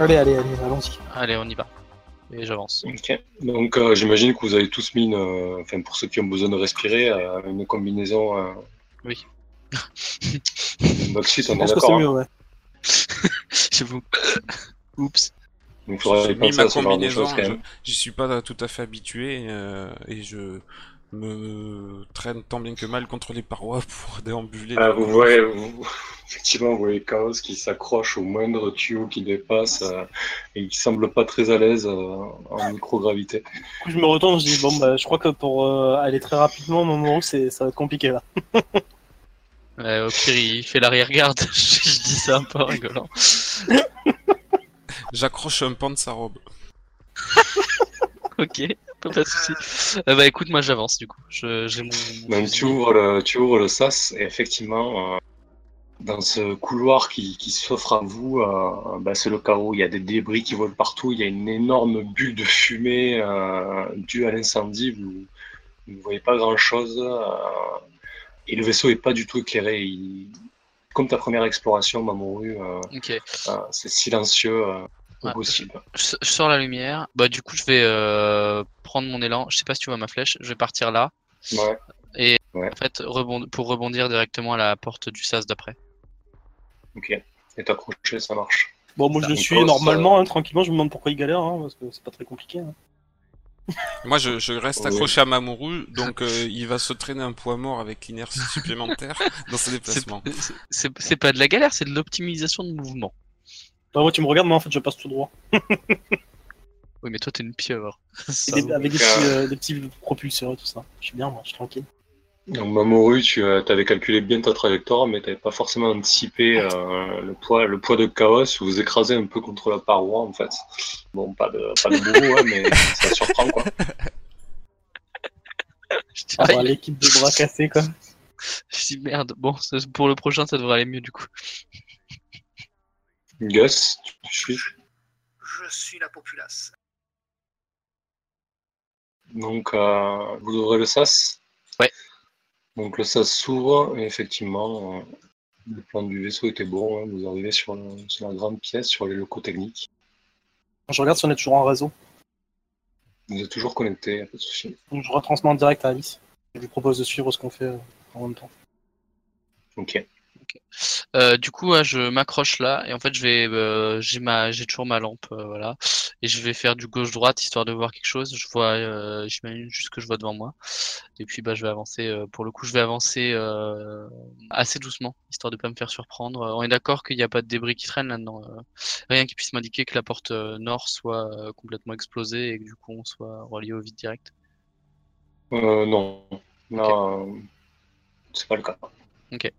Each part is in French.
Allez, allez, allez, allons-y. Allez, on y va. Et j'avance. Ok. Donc euh, j'imagine que vous avez tous mis, une, euh, enfin pour ceux qui ont besoin de respirer, euh, une combinaison. euh, Oui. Moxit, Je on est pense que c'est d'accord. mieux, hein. ouais. J'avoue. Oups. Donc il faudrait J'ai mis penser ma à ce genre de combinaison, choses quand je- même. j'y suis pas tout à fait habitué euh, et je me traîne tant bien que mal contre les parois pour déambuler. Ah, vous voyez, vous- effectivement, vous voyez Chaos qui s'accroche au moindre tuyau qui dépasse euh, et qui semble pas très à l'aise euh, en microgravité. Du coup, je me retourne, je dis bon bah je crois que pour euh, aller très rapidement, Mamoru, c'est ça va être compliqué là. Ouais, au pire, il fait l'arrière-garde. je je dis ça un peu en rigolant. J'accroche un pan de sa robe. Ok, pas de soucis. Euh, bah écoute, moi j'avance du coup. Je- J'ai mon. Donc tu ouvres le, tu ouvres le sas et effectivement, euh, dans ce couloir qui, qui s'offre à vous, euh, bah, c'est le chaos. Il y a des débris qui volent partout. Il y a une énorme bulle de fumée due à l'incendie. Vous vous ne voyez pas grand-chose. et le vaisseau est pas du tout éclairé. Il- Comme ta première exploration, Mamoru, Ok. euh, c'est silencieux possible. Je, je sors la lumière. Bah du coup, je vais euh, prendre mon élan. Je sais pas si tu vois ma flèche. Je vais partir là. Ouais. Et Ouais. en fait, rebond... pour rebondir directement à la porte du sas d'après. Ok. Et t'accrocher, ça marche. Bon, moi je le suis normalement, hein, tranquillement, je me demande pourquoi il galère, hein, parce que c'est pas très compliqué. hein. Moi, je, je reste Oui. accroché à Mamoru, donc euh, il va se traîner un poids mort avec l'inertie supplémentaire dans ses déplacements. c'est pas de la galère, c'est de l'optimisation de mouvement. Bah, moi tu me regardes, mais en fait je passe tout droit. Oui, mais toi t'es une pieuvre. Ça des- avec des Donc, petits, euh, euh, des petits propulseurs et tout ça. Je suis bien, moi, je suis tranquille. Donc Mamoru, tu avais calculé bien ta trajectoire, mais tu n'avais pas forcément anticipé euh, le, poids, le poids de chaos. Vous vous écrasez un peu contre la paroi, en fait. Bon, pas de, pas de bourreau, hein, mais ça surprend, quoi. Je dis, Ah, bah, l'équipe de bras cassés, quoi. je dis merde. Bon, pour le prochain, ça devrait aller mieux du coup. Gus, tu suis? Je suis la populace. Donc, euh, vous ouvrez le sas? Ouais. Donc, le sas s'ouvre, et effectivement, euh, le plan du vaisseau était bon. hein. Vous arrivez sur, le- sur la grande pièce, sur les locaux techniques. Je regarde si on est toujours en réseau. Vous êtes toujours connecté, pas de souci. Donc je retransmets en direct à Alice. Je lui propose de suivre ce qu'on fait euh, en même temps. Ok. Euh, du coup, ouais, je m'accroche là et en fait, je vais, euh, j'ai ma, j'ai toujours ma lampe, euh, voilà, et je vais faire du gauche-droite histoire de voir quelque chose. Je vois, j'imagine juste ce que je vois devant moi. Et puis, bah, je vais avancer. pour le coup, je vais avancer assez doucement, histoire de pas me faire surprendre. On est d'accord qu'il n'y a pas de débris qui traînent là-dedans. rien qui puisse m'indiquer que la porte nord soit complètement explosée et que du coup, on soit relié au vide direct. Euh, non. Là, euh, c'est pas le cas. Ok.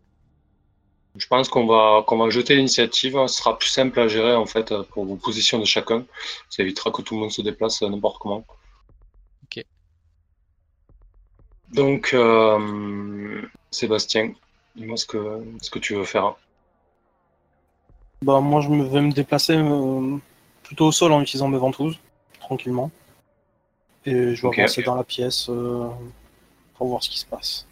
Je pense qu'on va, qu'on va jeter l'initiative. Ce sera plus simple à gérer en fait pour vos positions de chacun. Ça évitera que tout le monde se déplace n'importe comment. Ok. Donc, euh, Sébastien, dis-moi ce que, ce que tu veux faire. Bah, moi je me vais me déplacer euh, plutôt au sol en utilisant mes ventouses, tranquillement. Et je vais Ok. avancer dans la pièce euh, pour voir ce qui se passe.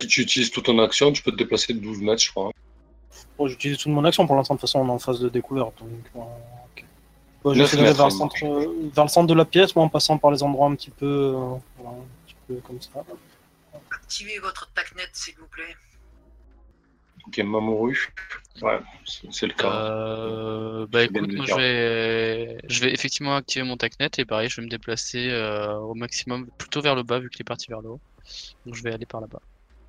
Si tu utilises toute ton action, tu peux te déplacer de 12 mètres, je crois. Bon, j'utilise toute mon action pour l'instant, de toute façon on est en phase de découverte. Donc, euh, d'aller mètres, vers, le ça centre, euh, vers le centre de la pièce, moi en passant par les endroits un petit peu, euh, voilà, un petit peu comme ça. Activez votre TACnet, s'il vous plaît. Ok, Mamoru. Ouais, c'est le cas. Euh, bah écoute, moi je vais, je vais effectivement activer mon TACnet et pareil, je vais me déplacer euh, au maximum, plutôt vers le bas vu qu'il est parti vers le haut. Donc je vais aller par là-bas.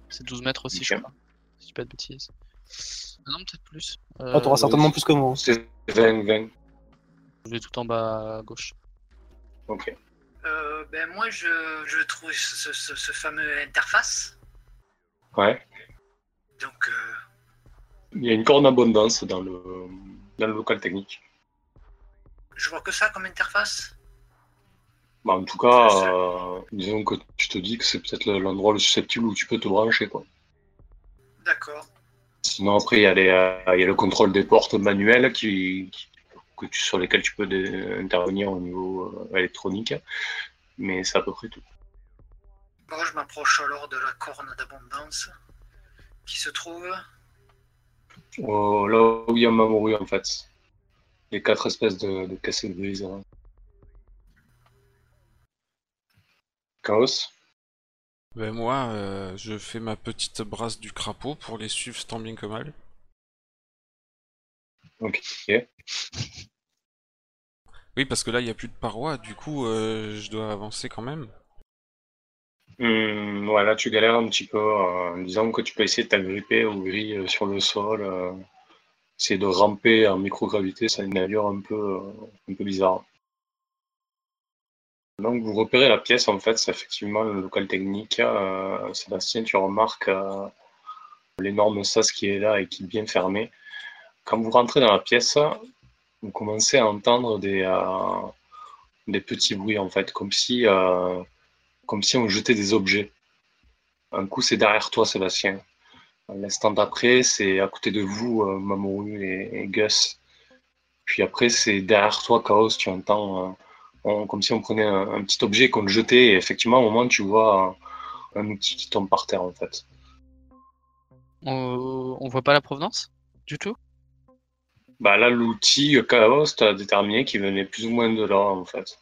C'est 12 mètres aussi, je Ok. crois. Si je dis pas de bêtises. Ah non, peut-être plus. Ah, t'auras Euh, certainement plus que moi. C'est 20, 20. Je vais tout en bas à gauche. Ok. Euh, ben moi, je, je trouve ce, ce- ce fameux interface. Ouais. Donc, euh, Il y a une corne abondance dans le, dans le local technique. je vois que ça comme interface. Bah, en tout cas, euh, disons que tu te dis que c'est peut-être l'endroit le susceptible où tu peux te brancher. Quoi. D'accord. Sinon, après, il y, a les, euh, il y a le contrôle des portes manuelles qui, qui- que tu, sur lesquelles tu peux intervenir au niveau euh, électronique. Mais c'est à peu près tout. Bon, je m'approche alors de la corne d'abondance qui se trouve. Euh, là où il y a Mamoru, en fait. les quatre espèces de, de cassettes grises. hein. Chaos. Ben moi, euh, je fais ma petite brasse du crapaud pour les suivre tant bien que mal. Ok. Oui, parce que là, il n'y a plus de parois, du coup, euh, je dois avancer quand même. Hum, ouais, là, tu galères un petit peu euh, en disant que tu peux essayer de t'agripper aux grilles euh, sur le sol. euh, essayer de ramper en microgravité, ça a une allure un peu, un peu bizarre. Donc, vous repérez la pièce, en fait, c'est effectivement le local technique. Euh, Sébastien, tu remarques euh, l'énorme sas qui est là et qui est bien fermé. Quand vous rentrez dans la pièce, vous commencez à entendre des, euh, petits bruits, en fait, comme si, comme si on jetait des objets. Un coup, c'est derrière toi, Sébastien. L'instant d'après, c'est à côté de vous, Mamoru et, et Gus. Puis après, c'est derrière toi, Chaos, tu entends, on- comme si on prenait un, un petit objet qu'on le jetait, et effectivement, au moment, tu vois un, un outil qui tombe par terre, en fait. On, on voit pas la provenance du tout? Bah là, l'outil euh, Chaos, tu as déterminé qu'il venait plus ou moins de là, en fait.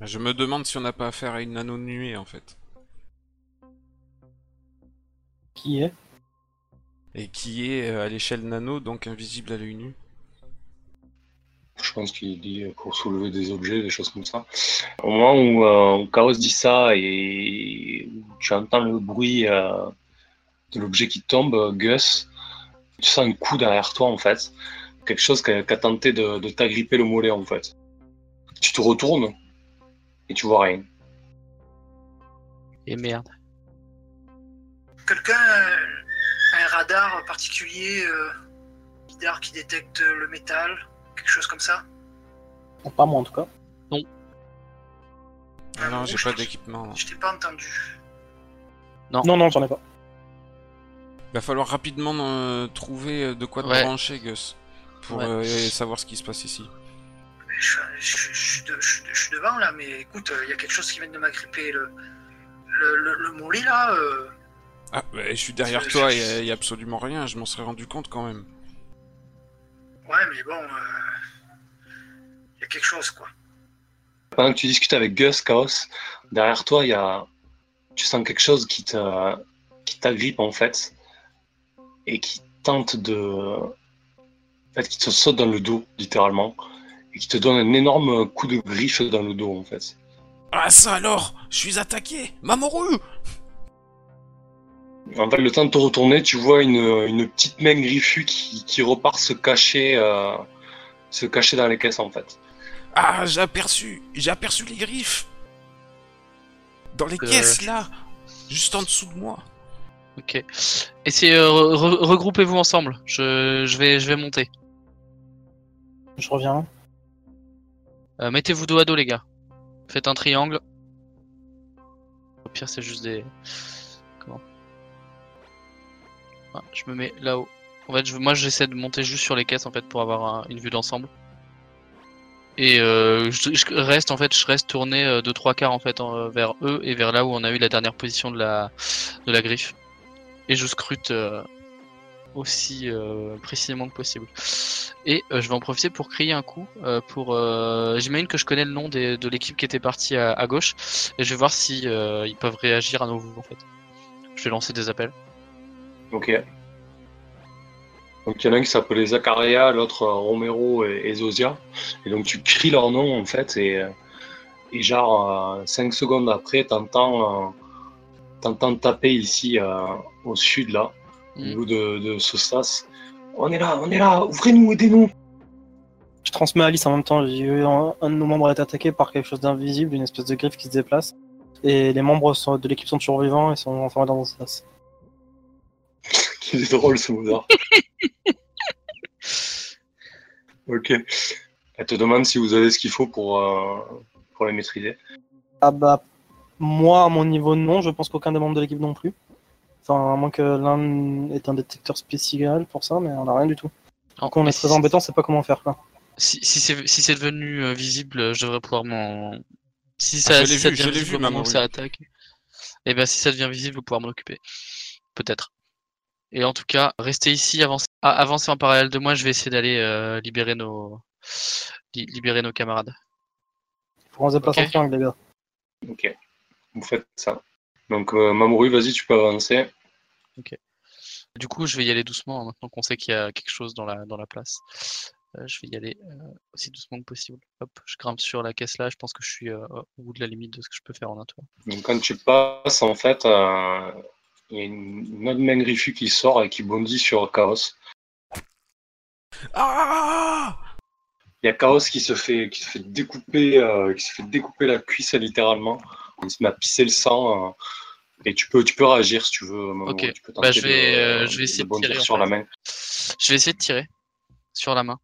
Je me demande si on n'a pas affaire à une nano nuée, en fait. Qui est? Et qui est euh, à l'échelle nano, donc invisible à l'œil nu. Je pense qu'il dit pour soulever des objets, des choses comme ça. Au moment où, euh, où Chaos dit ça et tu entends le bruit euh, de l'objet qui tombe, euh, Gus, tu sens un coup derrière toi en fait. Quelque chose qui a, tenté de, de t'agripper le mollet en fait. Tu te retournes et tu vois rien. Et merde. Quelqu'un a un radar particulier, euh, qui détecte le métal, quelque chose comme ça Pas moi en tout cas. Ah non, j'ai pas d'équipement. Je t'ai pas entendu. Non, non, j'en ai pas. Va falloir rapidement euh, trouver euh, de quoi te Ouais. brancher, Gus. Pour Ouais. euh, savoir ce qui se passe ici. Je, je- je- je suis de- je- je suis devant là, mais écoute, il y a quelque chose qui vient de m'agripper. Le, le, le, le mollet là, euh, Ah, bah, je suis derrière toi, il y, a absolument rien, je m'en serais rendu compte quand même. Ouais, mais bon, il y a quelque chose quoi. Pendant que tu discutes avec Gus, Chaos, derrière toi, il y a... tu sens quelque chose qui te... qui t'agrippe en fait et qui tente de. En fait, qui te saute dans le dos, littéralement, et qui te donne un énorme coup de griffe dans le dos en fait. Ah ça alors Je suis attaqué Mamoru En fait, le temps de te retourner, tu vois une, une petite main griffue qui, qui repart se cacher, euh, se cacher dans les caisses en fait. Ah, j'ai aperçu J'ai aperçu les griffes Dans les Euh. caisses, là Juste en dessous de moi Ok. C'est euh, re- regroupez-vous ensemble. Je, je vais je vais monter. Je reviens. Euh, Mettez-vous dos à dos les gars. Faites un triangle. Au pire c'est juste des. Voilà, Je me mets là-haut. En fait, moi j'essaie de monter juste sur les caisses en fait pour avoir un- une vue d'ensemble. Et euh, je, reste en fait, je reste tourné euh, de trois quarts en fait euh, vers eux et vers là où on a eu la dernière position de la de la griffe. Et je scrute aussi précisément que possible. Et je vais en profiter pour crier un coup pour. J'imagine que je connais le nom des- de l'équipe qui était partie à, gauche et je vais voir si ils peuvent réagir à nouveau en fait. Je vais lancer des appels. Ok. Donc il y en a un qui s'appelait Zacharia, l'autre euh, Romero et, et Zosia. Et donc tu cries leur nom en fait et, euh, et genre 5 secondes après t'entends euh, t'entends taper ici euh, au sud là, au Mm. niveau de, de ce sas. On est là, on est là, ouvrez-nous, aidez-nous. Je transmets à Alice en même temps. J'ai eu un, un de nos membres est attaqué par quelque chose d'invisible, une espèce de griffe qui se déplace. Et les membres sont- de l'équipe sont toujours vivants et sont enfermés dans un sas. Qu'il est drôle ce Mozart. ok. Elle te demande si vous avez ce qu'il faut pour, euh, pour les maîtriser. Ah bah, moi, à mon niveau, non. Je pense qu'aucun des membres de l'équipe non plus. Enfin, à moins que l'un ait un détecteur spécial pour ça, mais on n'a rien du tout. Donc on est si très c'est- embêtant, c'est pas comment faire quoi. Si, si c'est si c'est devenu euh, visible, euh, je devrais pouvoir m'en. Si Ah, ça, je si l'ai ça vu, je devient visible vu, maman, oui. ça attaque. Et ben si ça devient visible, je vais pouvoir m'en occuper. Peut-être. Et en tout cas, restez ici, avancez, ah, avancez en parallèle de moi. Je vais essayer d'aller euh, libérer nos li- libérer nos camarades. Faut qu'on se déplace Ok. en triangle, les gars. Ok, vous faites ça. Donc, euh, Mamoru, vas-y, tu peux avancer. Du coup, je vais y aller doucement hein, maintenant qu'on sait qu'il y a quelque chose dans la dans la place. Euh, je vais y aller euh, aussi doucement que possible. Hop, je grimpe sur la caisse là. Je pense que je suis euh, au bout de la limite de ce que je peux faire en un tour. Donc, quand tu passes, en fait, euh, il y a une, une autre main griffue qui sort et qui bondit sur Chaos. Ah Il y a Chaos qui se fait, qui se fait découper, euh, qui se fait découper la cuisse littéralement. Il se met à pisser le sang. euh, et tu peux, tu peux réagir si tu veux. Ok. Tu peux Bah, je vais, de- euh, je vais essayer de tirer, en sur fait. la main. Je vais essayer de tirer sur la main.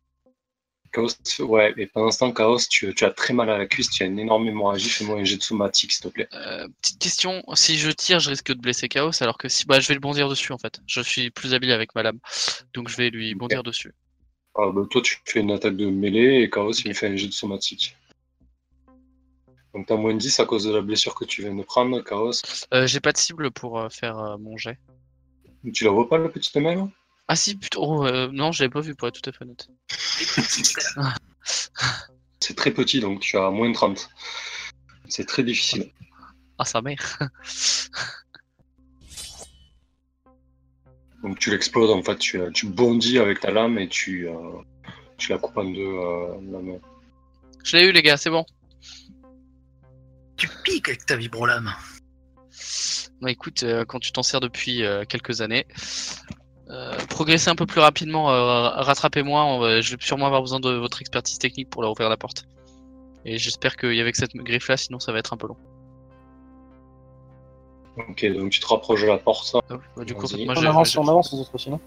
Chaos, ouais. Et pendant ce temps, Chaos, tu, tu as très mal à la cuisse. Tu as une énorme hémorragie. Fais-moi un jet de somatique, s'il te plaît. Euh, petite question, si je tire, je risque de blesser Chaos, alors que si, bah, je vais le bondir dessus en fait. Je suis plus habile avec ma lame, donc je vais lui bondir dessus. Ah, bah, toi, tu fais une attaque de mêlée et Chaos, il me fait un jet de somatique. Donc, t'as moins 10 à cause de la blessure que tu viens de prendre, Chaos. Euh, J'ai pas de cible pour euh, faire euh, mon jet. Tu la vois pas, la petite main Ah si, putain, oh, euh, non, je l'avais pas vu pour être tout à fait honnête. C'est très petit, donc tu as moins 30. C'est très difficile. Ah sa mère. Donc tu l'exploses en fait, tu, tu bondis avec ta lame et tu, euh, tu la coupes en deux euh, la main. je l'ai eu les gars, c'est bon. Tu piques avec ta vibrolame. Bah écoute, euh, quand tu t'en sers depuis euh, quelques années, progressez un peu plus rapidement, euh, rattrapez-moi, je vais sûrement avoir besoin de votre expertise technique pour leur ouvrir la porte. Et j'espère qu'il y avait que cette griffe là, sinon ça va être un peu long. Ok, donc tu te rapproches de la porte. Oh, bah, du coup, en fait, Vas-y. moi On avance, on avance, les autres aussi, non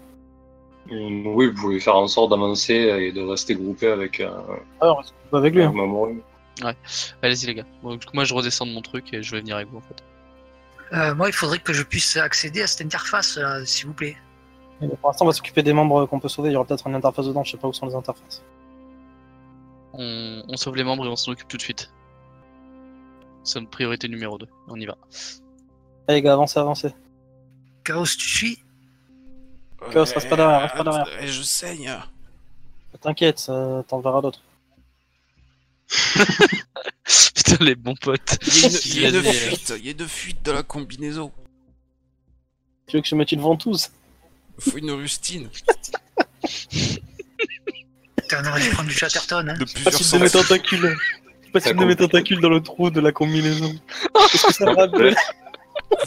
Hum, Oui, vous pouvez faire en sorte d'avancer et de rester groupé avec euh, Ah, on pas avec lui. hein. Allez-y les gars. Bon, du coup, moi je redescends de mon truc et je vais venir avec vous en fait. Euh, moi, il faudrait que je puisse accéder à cette interface, s'il vous plaît. Et Pour l'instant, on va s'occuper des membres qu'on peut sauver. Il y aura peut-être une interface dedans, je sais pas où sont les interfaces. On, on sauve les membres et on s'en occupe tout de suite. C'est notre priorité numéro 2. On y va. Allez, les gars, avancez, avancez. Chaos, tu suis? Chaos, reste pas derrière, reste pas derrière. Eh, Je saigne. T'inquiète, t'en verras d'autres. Putain, les bons potes. Il y a une, il y a une Vas-y, fuite, il y a une fuite de la combinaison. Tu veux que je mette une ventouse? Faut une rustine Putain, on aurait dû prendre du Chatterton, hein. de plusieurs Facile de mes sortes. tentacules. Facile de mes tentacules dans le trou de la combinaison. Que ça rappelle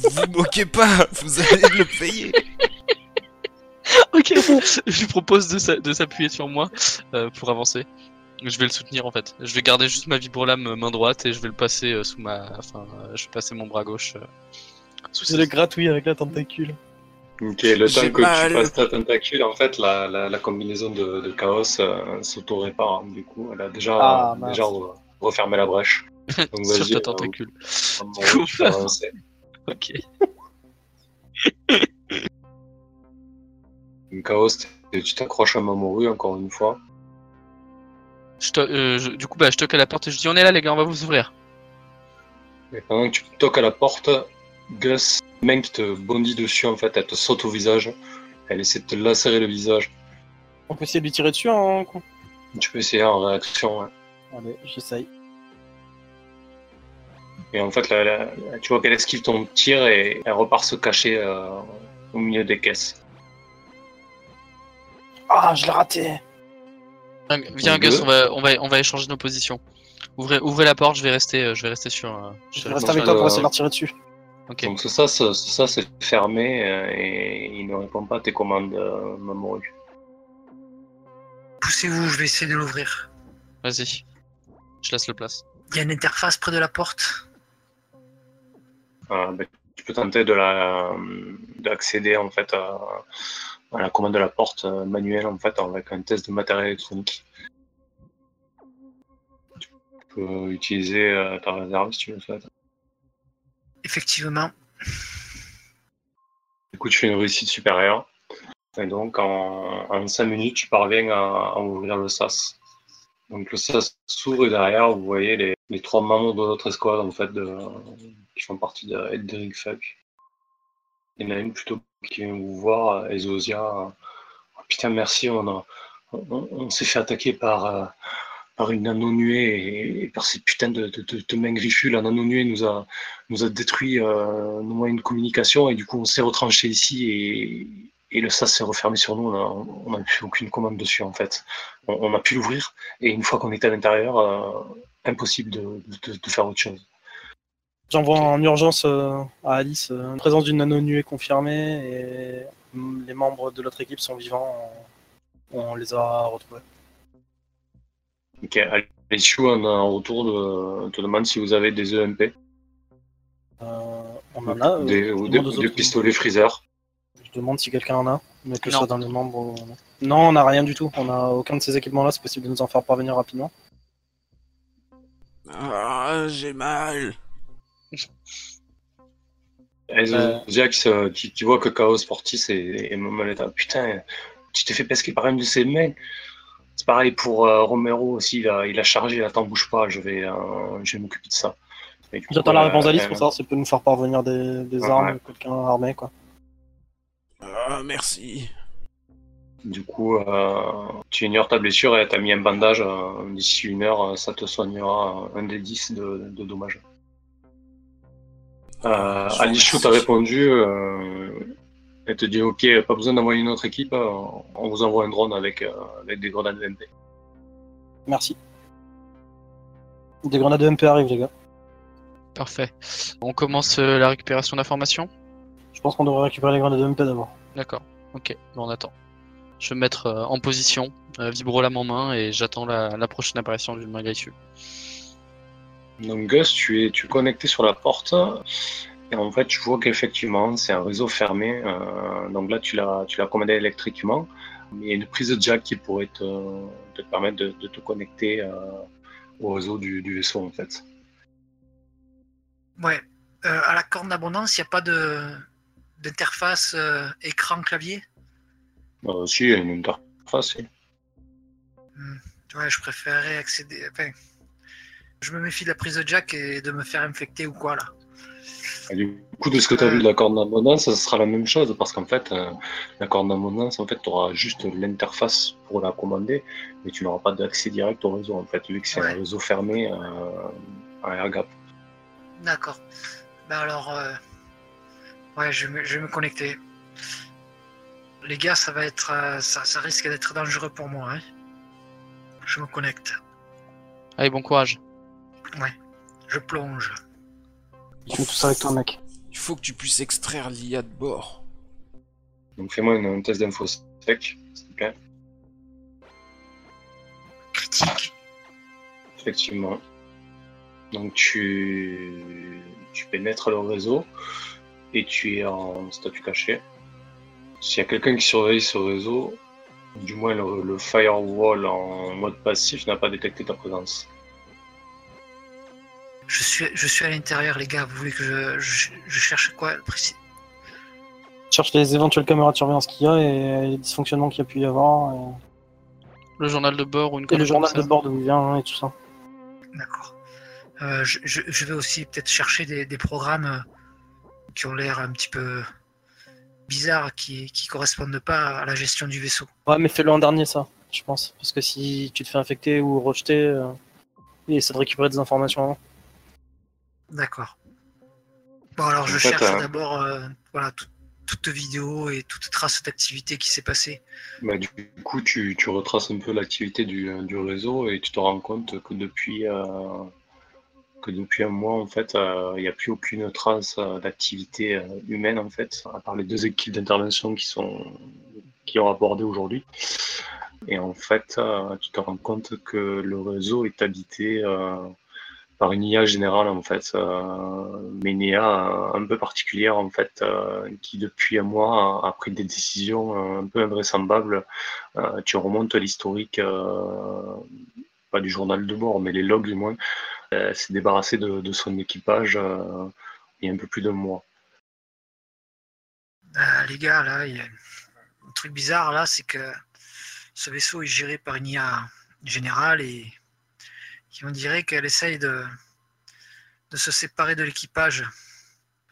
Vous moquez pas, vous allez le payer. ok, je lui propose de s'a- de s'appuyer sur moi euh, pour avancer. Je vais le soutenir en fait. Je vais garder juste ma vibrolame euh, main droite et je vais le passer euh, sous ma. Enfin, euh, je vais passer mon bras gauche euh, sous Je ses- le gratouille avec la tentacule. Ok, le temps que mal. tu passes ta tentacule, en fait, la, la, la combinaison de, de chaos euh, s'auto-répare. hein. Du coup, elle a déjà, Ah, déjà re- refermé la brèche. Donc sur vas-y, ta euh, tentacule. Tu peux avancer. Ok. Donc, Chaos, tu t'accroches à Mamoru encore une fois. Je to- euh, je- du coup, bah, je toque à la porte et je dis on est là les gars, on va vous ouvrir. Et pendant que tu toques à la porte, Gus, main qui te bondit dessus, en fait, elle te saute au visage. Elle essaie de te lacérer le visage. On peut essayer de lui tirer dessus, hein con Tu peux essayer en réaction. ouais. Allez, j'essaye. Et en fait, là, là, là, tu vois qu'elle esquive ton tir et elle repart se cacher euh, au milieu des caisses. Ah, je l'ai raté Viens, Gus, on va, on va, on va échanger nos positions. Ouvrez, ouvrez la porte, je vais rester, euh, je vais rester sur. euh, Je sur- vais rester donc, avec toi pour essayer de leur tirer dessus. Ok. Donc ça, c'est- ça c'est fermé euh, et il ne répond pas à tes commandes, euh, Mamoru. Poussez-vous, je vais essayer de l'ouvrir. Vas-y. Je laisse le place. Il y a une interface près de la porte. Euh, ben, tu peux tenter de la euh, d'accéder en fait à, à la commande de la porte manuelle en fait avec un test de matériel électronique. Tu peux utiliser euh, ta réserve si tu le souhaites. Effectivement. Du coup, tu fais une réussite supérieure. Et donc, en, en 5 minutes, tu parviens à, ouvrir le sas. Donc, le sas s'ouvre et derrière, vous voyez les, trois membres de notre escouade, en fait, de, qui font partie de Edric Fuck. Il y en a une plutôt qui vient vous voir, Ezosia. Oh, putain, merci, on, on s'est fait attaquer par, euh, par une nano-nuée et, par ces putains de, de, de, mains griffues. La nano-nuée nous a, nous a détruit euh, nos moyens de communication et du coup, on s'est retranché ici et, le SAS s'est refermé sur nous. On n'a plus aucune commande dessus en fait. On, a pu l'ouvrir et une fois qu'on était à l'intérieur, euh, impossible de, faire autre chose. J'envoie en urgence euh, à Alice euh, une présence d'une nano-nuée confirmée et mm, les membres de l'autre équipe sont vivants. On les a retrouvés. Ok, Alice on a un retour de, te demande si vous avez des EMP. Euh, on en a. Des, euh, ou je des, pistolets freezer. Je demande si quelqu'un en a, mais que ce Non. soit dans les membres. ou- Non, on n'a rien du tout. On a aucun de ces équipements-là. C'est possible de nous en faire parvenir rapidement. Ah, j'ai mal. Ezosia qui, se- qui, qui voit que Chaos Portis et, et Momaleta, putain, tu t'es fait pesquer par une de ses mains. C'est pareil pour euh, Romero aussi, il a, il a chargé, t'en bouge pas, je vais, euh, je vais m'occuper de ça. J'attends la euh, réponse d'Alice pour savoir si elle peut nous faire parvenir des, des Ouais, armes ouais. quelqu'un armé. Quoi. Ah, merci. Du coup, euh, tu ignores ta blessure et t'as mis un bandage. euh, D'ici une heure, ça te soignera un des 10 de, de dommages. Euh, vous Alice Chou t'a répondu. Elle te dit Ok, pas besoin d'envoyer une autre équipe. euh, on vous envoie un drone avec, euh, avec des grenades VMP. Merci. Des grenades de MP arrivent, les gars. Parfait. On commence euh, la récupération d'informations? Je pense qu'on devrait récupérer les grenades de MP d'abord. D'accord. Ok, bon, on attend. Je vais me mettre euh, en position, euh, vibro lame en main, et j'attends la, la prochaine apparition d'une main griffe. Donc Gus, tu es, tu es connecté sur la porte. Et en fait, tu vois qu'effectivement, c'est un réseau fermé. euh, donc là, tu l'as, tu l'as commandé électriquement. Mais il y a une prise de jack qui pourrait te, te permettre de, de te connecter euh, au réseau du, du vaisseau, en fait. Ouais. Euh, à la corne d'abondance, il n'y a pas de d'interface euh, écran-clavier? Si, il y a une interface. si. Ouais, je préférerais accéder. Enfin, je me méfie de la prise de jack et de me faire infecter ou quoi là. Et du coup, de ce que tu as vu de la corde d'abondance, ça sera la même chose. Parce qu'en fait, euh, la corde d'abondance, en fait, tu auras juste l'interface pour la commander. Mais tu n'auras pas d'accès direct au réseau, en fait, vu que c'est Ouais. un réseau fermé euh, à air gap. D'accord. Ben alors, euh, ouais, je vais, me- je vais me connecter. Les gars, ça va être, euh, ça, ça risque d'être dangereux pour moi. Hein. Je me connecte. Allez, bon courage. Je plonge. Tout ça avec toi, mec. Il faut que tu puisses extraire l'IA de bord. Donc fais-moi une- un test d'info sec, s'il te plaît. Critique. Effectivement. Donc tu, tu pénètres le réseau et tu es en statut caché. S'il y a quelqu'un qui surveille ce réseau, du moins le, le firewall en mode passif n'a pas détecté ta présence. Je suis, je suis à l'intérieur, les gars. Vous voulez que je, je, je cherche quoi précis? Cherche les éventuelles caméras de surveillance qu'il y a et les dysfonctionnements qu'il y a pu y avoir. Et, Le journal de bord ou une et le journal de bord d'où il vient et tout ça. D'accord. Euh, je, je, je vais aussi peut-être chercher des, des programmes euh, qui ont l'air un petit peu bizarres, qui, qui correspondent pas à la gestion du vaisseau. Ouais, mais fais-le en dernier, ça, je pense. Parce que si tu te fais infecter ou rejeter, euh, essaie de récupérer des informations avant. D'accord. Bon, alors je En cherche euh, d'abord euh, voilà, tout- toute vidéo et toute trace d'activité qui s'est passée. Bah, du coup, tu, tu retraces un peu l'activité du, du réseau et tu te rends compte que depuis, euh, que depuis un mois, en fait, euh, il n'y a plus aucune trace d'activité humaine, en fait, à part les deux équipes d'intervention qui sont qui ont abordé aujourd'hui. Et en fait, tu te rends compte que le réseau est habité par une IA générale, en fait, euh, mais une IA un peu particulière, en fait, euh, qui depuis un mois a, pris des décisions euh, un peu invraisemblables. Euh, tu remontes l'historique, euh, pas du journal de bord, mais les logs du moins. Euh, s'est débarrassé de, son équipage euh, il y a un peu plus d'un mois. Euh, les gars, là, il truc bizarre là, c'est que ce vaisseau est géré par une IA générale et qui on dirait qu'elle essaye de, de se séparer de l'équipage.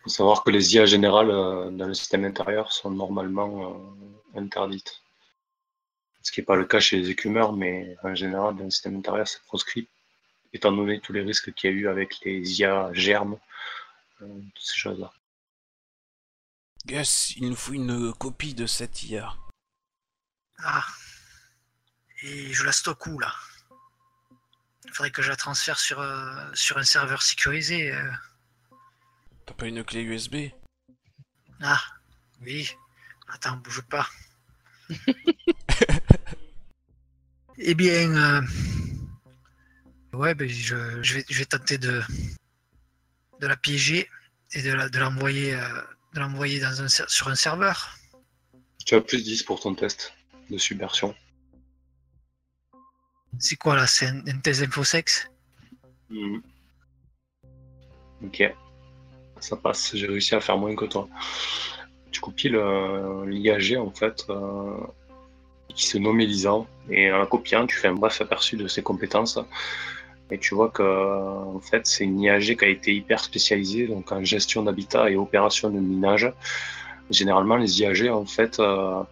faut savoir que les IA générales euh, dans le système intérieur sont normalement euh, interdites. Ce qui n'est pas le cas chez les écumeurs, mais en général, dans le système intérieur, c'est proscrit, étant donné tous les risques qu'il y a eu avec les IA germes, euh, toutes ces choses-là. Gus, il nous faut une copie de cette IA. Ah. Et je la stocke où là? Il faudrait que je la transfère sur, euh, sur un serveur sécurisé. euh. T'as pas une clé USB Ah, oui. Attends, bouge pas. eh bien, euh, ouais, ben je, je vais, je vais tenter de, de la piéger et de la- de l'envoyer euh, de l'envoyer dans un, sur un serveur. Tu as plus 10 pour ton test de subversion. C'est quoi là C'est un, un test d'infosex? Mhm. Ok. Ça passe, j'ai réussi à faire moins que toi. Tu copies euh, l'IAG en fait, euh, qui se nomme Elisa, et en la copiant, tu fais un bref aperçu de ses compétences. Et tu vois que en fait, c'est une IAG qui a été hyper spécialisée donc en gestion d'habitat et opération de minage. Généralement, les IAG en fait, euh,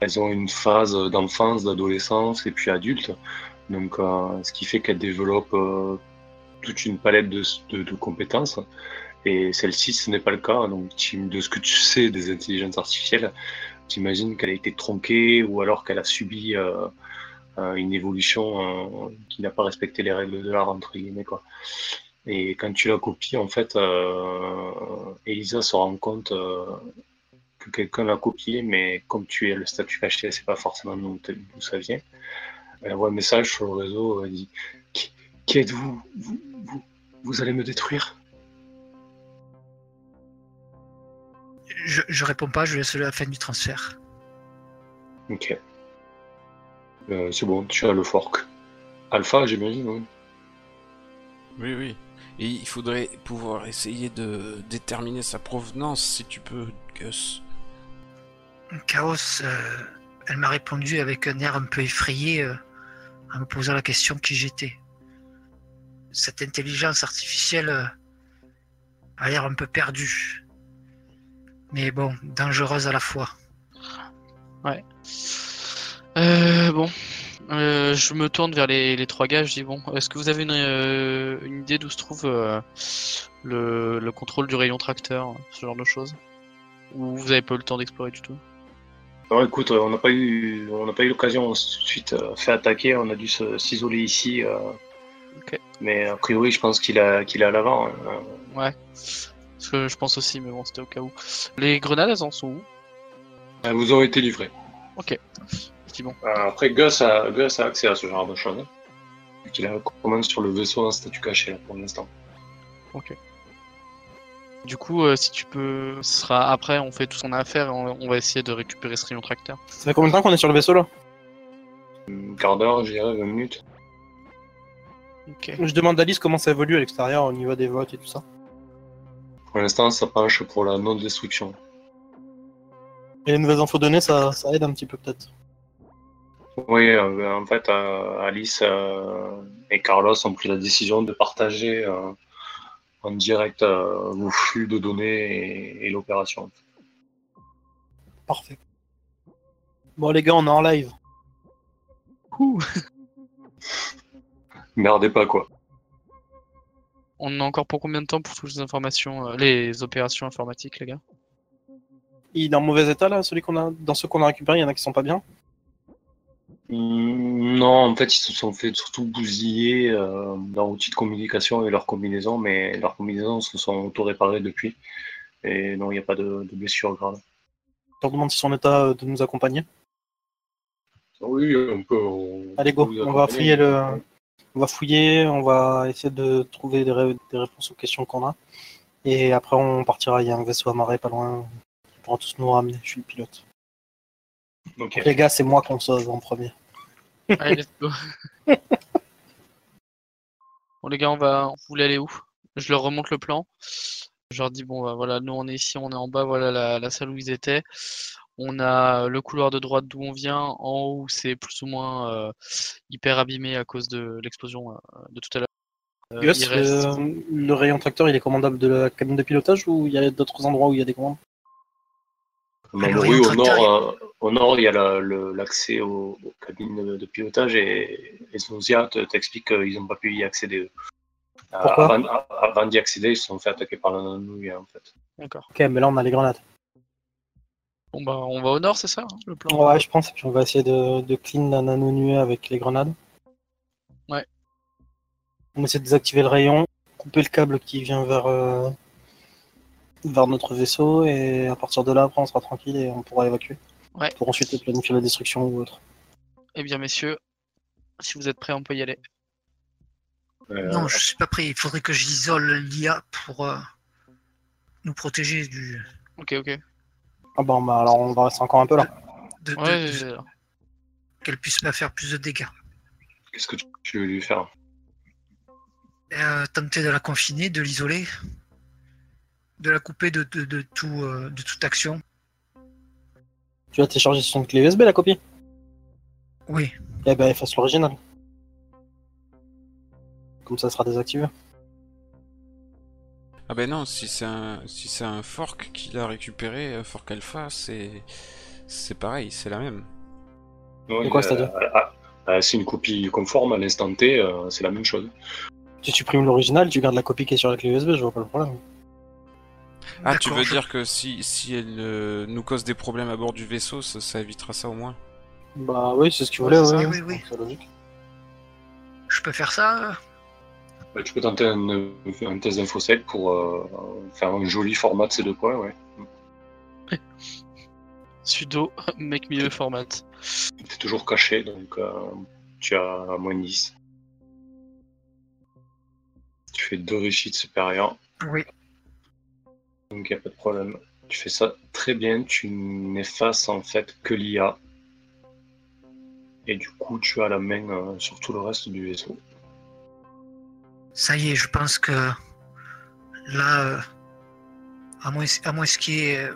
elles ont une phase d'enfance, d'adolescence et puis adulte. Donc, euh, ce qui fait qu'elles développent euh, toute une palette de, compétences. Et celle-ci, ce n'est pas le cas. Donc, de ce que tu sais des intelligences artificielles, tu imagines qu'elle a été tronquée ou alors qu'elle a subi euh, une évolution qui n'a pas respecté les règles de l'art, entre guillemets. Et quand tu la copies, en fait, Elisa se rend compte que quelqu'un l'a copié, mais comme tu es le statut caché, sait pas forcément d'où d'où ça vient. Elle envoie un message sur le réseau, elle dit Qui, qui êtes-vous? Vous, vous, vous allez me détruire? Je, je réponds pas, je laisse la fin du transfert. Ok. Euh, c'est bon, tu as le fork. Alpha, j'imagine, oui. Oui, oui. Et il faudrait pouvoir essayer de déterminer sa provenance si tu peux, Gus. Chaos, euh, elle m'a répondu avec un air un peu effrayé euh, en me posant la question qui j'étais. Cette intelligence artificielle euh, a l'air un peu perdue. Mais bon, dangereuse à la fois. Euh, bon. Je me tourne vers les, trois gars, je dis bon, est-ce que vous avez une, idée d'où se trouve le, le contrôle du rayon tracteur, ce genre de choses? Ou vous avez pas eu le temps d'explorer du tout? Non, écoute, on n'a pas eu, on n'a pas eu l'occasion, on s'est tout de suite euh, fait attaquer, on a dû s'isoler ici. euh, Ok. Mais a priori, je pense qu'il a, qu'il est à l'avant. hein. Ouais. Parce que je pense aussi, mais bon, c'était au cas où. Les grenades, elles en sont où? Elles vous ont été livrées. Effectivement. Euh, Après, Gus a, Gus a accès à ce genre de choses. hein. Vu qu'il a commande sur le vaisseau en statut caché là, pour l'instant. Ok. Du coup, euh, si tu peux, ce sera après, on fait tout ce qu'on a à faire et on, on va essayer de récupérer ce rayon tracteur. Ça fait combien de temps qu'on est sur le vaisseau là Un quart d'heure, je dirais, 20 minutes. Ok. Je demande à Alice comment ça évolue à l'extérieur au niveau des votes et tout ça. Pour l'instant, ça penche pour la non-destruction. Et les nouvelles infos données, ça, ça aide un petit peu peut-être. Oui, euh, en fait, euh, Alice euh, et Carlos ont pris la décision de partager euh, en direct euh, vos flux de données et, et l'opération. Parfait. Bon les gars, on est en live. Ouh. Merdez pas, quoi. On a encore pour combien de temps pour toutes les informations, euh, les opérations informatiques, les gars? Il est en mauvais état là, celui qu'on a. Dans ceux qu'on a récupérés, il y en a qui sont pas bien. Non, en fait, ils se sont fait surtout bousiller euh, leur outil de communication et leur combinaison, mais leurs combinaisons se sont auto-réparées depuis. Et non, il n'y a pas de, de blessure grave. Je leur demande si son état euh, de nous accompagner? Oui, on peut. on- Allez go, on va fouiller le. On va fouiller, on va essayer de trouver des, ré- des réponses aux questions qu'on a. Et après on partira, il y a un vaisseau amarré pas loin. Ils pourront tous nous ramener, je suis le pilote. Les gars, c'est moi qu'on sauve en premier. Allez, let's go. bon, les gars, on va. Vous voulez aller où? Je leur remonte le plan. Je leur dis bon, bah, voilà, nous on est ici, on est en bas, voilà la, la salle où ils étaient. On a le couloir de droite d'où on vient. En haut, c'est plus ou moins euh, hyper abîmé à cause de l'explosion euh, de tout à l'heure. Euh, reste- le, le rayon tracteur, il est commandable de la cabine de pilotage ou il y a d'autres endroits où il y a des commandes? Le rayon au nord, euh, au nord, il y a la- l'accès aux, aux cabines de, de pilotage et les Snozia te- t'expliquent qu'ils n'ont pas pu y accéder. Euh, Pourquoi avant avant d'y accéder, ils se sont fait attaquer par la nanouille en fait. D'accord. Ok, mais là on a les grenades. Bon bah on va au nord, c'est ça hein, le plan? Ouais, je pense, et puis on va essayer de, de clean la nano avec les grenades. Ouais. On essaie de désactiver le rayon, couper le câble qui vient vers, euh, vers notre vaisseau, et à partir de là, après, on sera tranquille et on pourra évacuer. Ouais. Pour ensuite planifier la destruction ou autre. Eh bien messieurs, si vous êtes prêts, on peut y aller. Euh, Non, je suis pas prêt. Il faudrait que j'isole l'IA pour euh, nous protéger du. Ok, ok. Ah bon, bah alors on va rester encore un peu là. de- de- Ouais, de- j'ai- qu'elle puisse pas faire plus de dégâts. Qu'est-ce que tu- tu veux lui faire? Euh, tenter de la confiner, de l'isoler, de la couper de, de, de tout, euh, de toute action. Tu vas télécharger sur une clé USB la copie? Oui, Eh ben efface l'original. Comme ça sera désactivé. Ah ben non, si c'est un, si c'est un fork qu'il a récupéré, euh, fork alpha, c'est, c'est pareil, c'est la même. Non, C'est quoi, il- c'est-à-dire? euh, ah, ah, C'est une copie conforme à l'instant T, euh, c'est la même chose. Tu supprimes l'original, tu gardes la copie qui est sur la clé USB, je vois pas le problème. Ah, tu veux je- dire que si, si elle euh, nous cause des problèmes à bord du vaisseau, ça, ça évitera ça au moins Bah oui, c'est ce qu'il voulait, c'est ouais. oui, oui. C'est logique. je peux faire ça. euh Bah, tu peux tenter un, un test d'infosec pour euh, faire un joli format de ces deux points, ouais. Sudo, make me a format. T'es toujours caché, donc euh, tu as moins 10. Tu fais deux réussites supérieures, Oui, donc il n'y a pas de problème. Tu fais ça très bien, tu n'effaces en fait que l'IA. Et du coup, tu as la main euh, sur tout le reste du vaisseau. ça y est, je pense que là, euh, à moins, à moins qu'il y, ait, euh,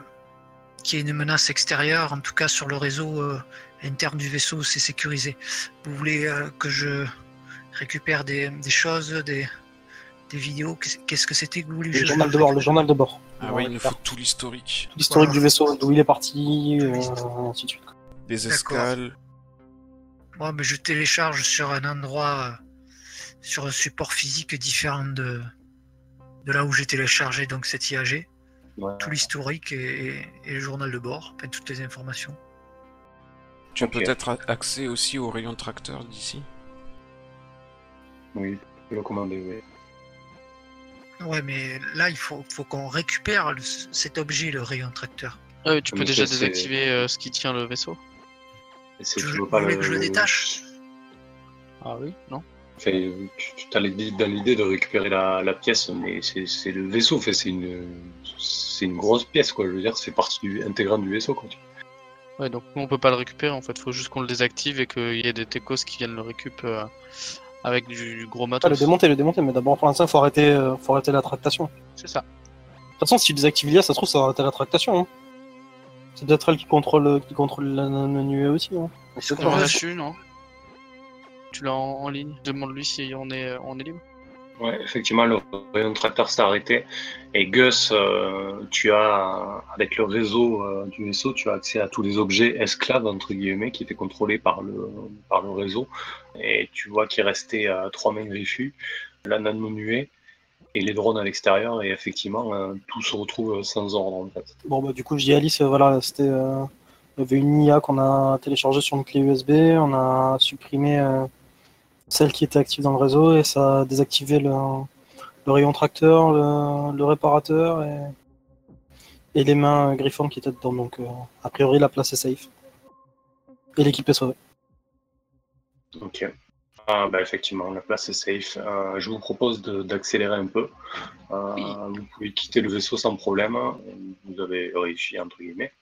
qu'il y ait une menace extérieure, en tout cas sur le réseau euh, interne du vaisseau, c'est sécurisé. Vous voulez euh, que je récupère des, des choses, des, des vidéos? Qu'est-ce que c'était que vous voulez que Le je journal de bord, le journal de bord. Ah va il nous faut tout l'historique. L'historique Voilà. du vaisseau, d'où il est parti, euh, ainsi de suite. Des escales. Moi, mais je télécharge sur un endroit, euh, sur un support physique différent de, de là où j'ai téléchargé donc cette IAG, Ouais. tout l'historique et, et- et le journal de bord, enfin, toutes les informations. Tu as peut-être accès aussi au rayon tracteur d'ici? Oui, tu peux le commander, oui. Ouais, mais là, il faut, faut qu'on récupère le- cet objet, le rayon tracteur. Ah oui, tu peux Mais déjà désactiver euh, ce qui tient le vaisseau. Et Tu tu veux- pas le- que je le détache Ah oui, non tu as l'idée- dans l'idée de récupérer la, la pièce, mais c'est le vaisseau, fait, c'est une, grosse pièce, quoi. Je veux dire, c'est partie du, intégrante du vaisseau, quoi. Ouais, donc nous on peut pas le récupérer en fait, faut juste qu'on le désactive et qu'il y ait des techos qui viennent le récupérer euh, avec du, du gros Ah, matos. le démonter, le démonter, mais d'abord pour l'instant, faut arrêter, euh, faut arrêter la tractation. De C'est ça. toute façon, si tu désactives l'IA, ça se trouve, ça va arrêter la tractation. Hein. C'est peut-être elle qui contrôle, qui contrôle la nuée aussi. Hein. Pas. reçu, non? Tu l'as en, en ligne? Demande-lui si on est, on est libre. Ouais, effectivement, le rayon tracteur s'est arrêté. Et Gus, euh, tu as, avec le réseau euh, du vaisseau, tu as accès à tous les objets esclaves, entre guillemets, qui étaient contrôlés par le, par le réseau. Et tu vois qu'il restait euh, trois mains griffues, la nano-nuée et les drones à l'extérieur. Et effectivement, euh, tout se retrouve sans ordre, en. Bon, bah, du coup, je dis Alice, voilà, c'était. Il y avait une IA qu'on a téléchargée sur une clé USB, on a supprimé celle qui était active dans le réseau et ça a désactivé le, le rayon tracteur, le, le réparateur et, et les mains griffonnes qui étaient dedans. Donc, euh, a priori, la place est safe. Et l'équipe est sauvée. Ok. Ah, bah, effectivement, la place est safe. Euh, je vous propose de- d'accélérer un peu. Euh, Oui. Vous pouvez quitter le vaisseau sans problème. Vous avez réussi, entre guillemets.